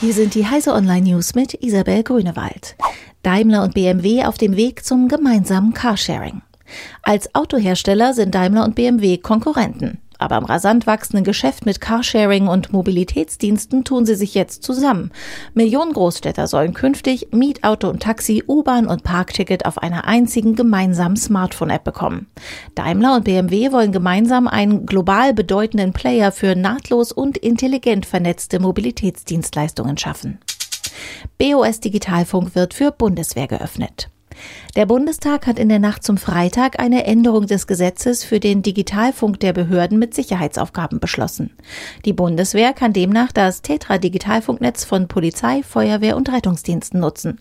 Hier sind die Heise Online News mit Isabel Grünewald. Daimler und BMW auf dem Weg zum gemeinsamen Carsharing. Als Autohersteller sind Daimler und BMW Konkurrenten. Aber im rasant wachsenden Geschäft mit Carsharing und Mobilitätsdiensten tun sie sich jetzt zusammen. Millionen Großstädter sollen künftig Mietauto und Taxi, U-Bahn und Parkticket auf einer einzigen gemeinsamen Smartphone-App bekommen. Daimler und BMW wollen gemeinsam einen global bedeutenden Player für nahtlos und intelligent vernetzte Mobilitätsdienstleistungen schaffen. BOS Digitalfunk wird für Bundeswehr geöffnet. Der Bundestag hat in der Nacht zum Freitag eine Änderung des Gesetzes für den Digitalfunk der Behörden mit Sicherheitsaufgaben beschlossen. Die Bundeswehr kann demnach das Tetra-Digitalfunknetz von Polizei, Feuerwehr und Rettungsdiensten nutzen.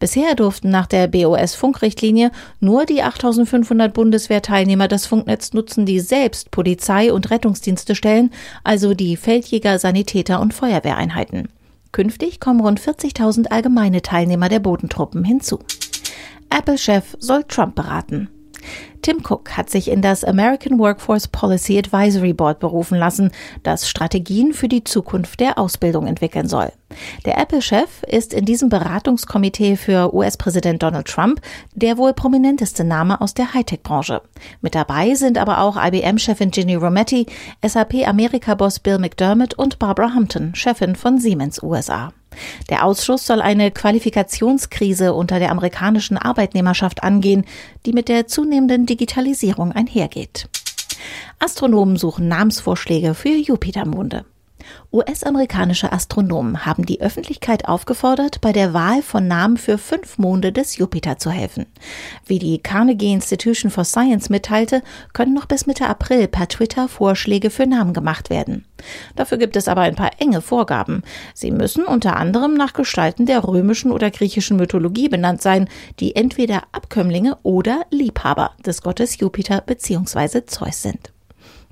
Bisher durften nach der BOS-Funkrichtlinie nur die 8500 Bundeswehrteilnehmer das Funknetz nutzen, die selbst Polizei und Rettungsdienste stellen, also die Feldjäger, Sanitäter und Feuerwehreinheiten. Künftig kommen rund 40.000 allgemeine Teilnehmer der Bodentruppen hinzu. Apple-Chef soll Trump beraten. Tim Cook hat sich in das American Workforce Policy Advisory Board berufen lassen, das Strategien für die Zukunft der Ausbildung entwickeln soll. Der Apple-Chef ist in diesem Beratungskomitee für US-Präsident Donald Trump der wohl prominenteste Name aus der Hightech-Branche. Mit dabei sind aber auch IBM-Chefin Ginny Rometty, SAP-Amerika-Boss Bill McDermott und Barbara Hampton, Chefin von Siemens USA. Der Ausschuss soll eine Qualifikationskrise unter der amerikanischen Arbeitnehmerschaft angehen, die mit der zunehmenden Digitalisierung einhergeht. Astronomen suchen Namensvorschläge für Jupitermonde. US-amerikanische Astronomen haben die Öffentlichkeit aufgefordert, bei der Wahl von Namen für fünf Monde des Jupiter zu helfen. Wie die Carnegie Institution for Science mitteilte, können noch bis Mitte April per Twitter Vorschläge für Namen gemacht werden. Dafür gibt es aber ein paar enge Vorgaben. Sie müssen unter anderem nach Gestalten der römischen oder griechischen Mythologie benannt sein, die entweder Abkömmlinge oder Liebhaber des Gottes Jupiter bzw. Zeus sind.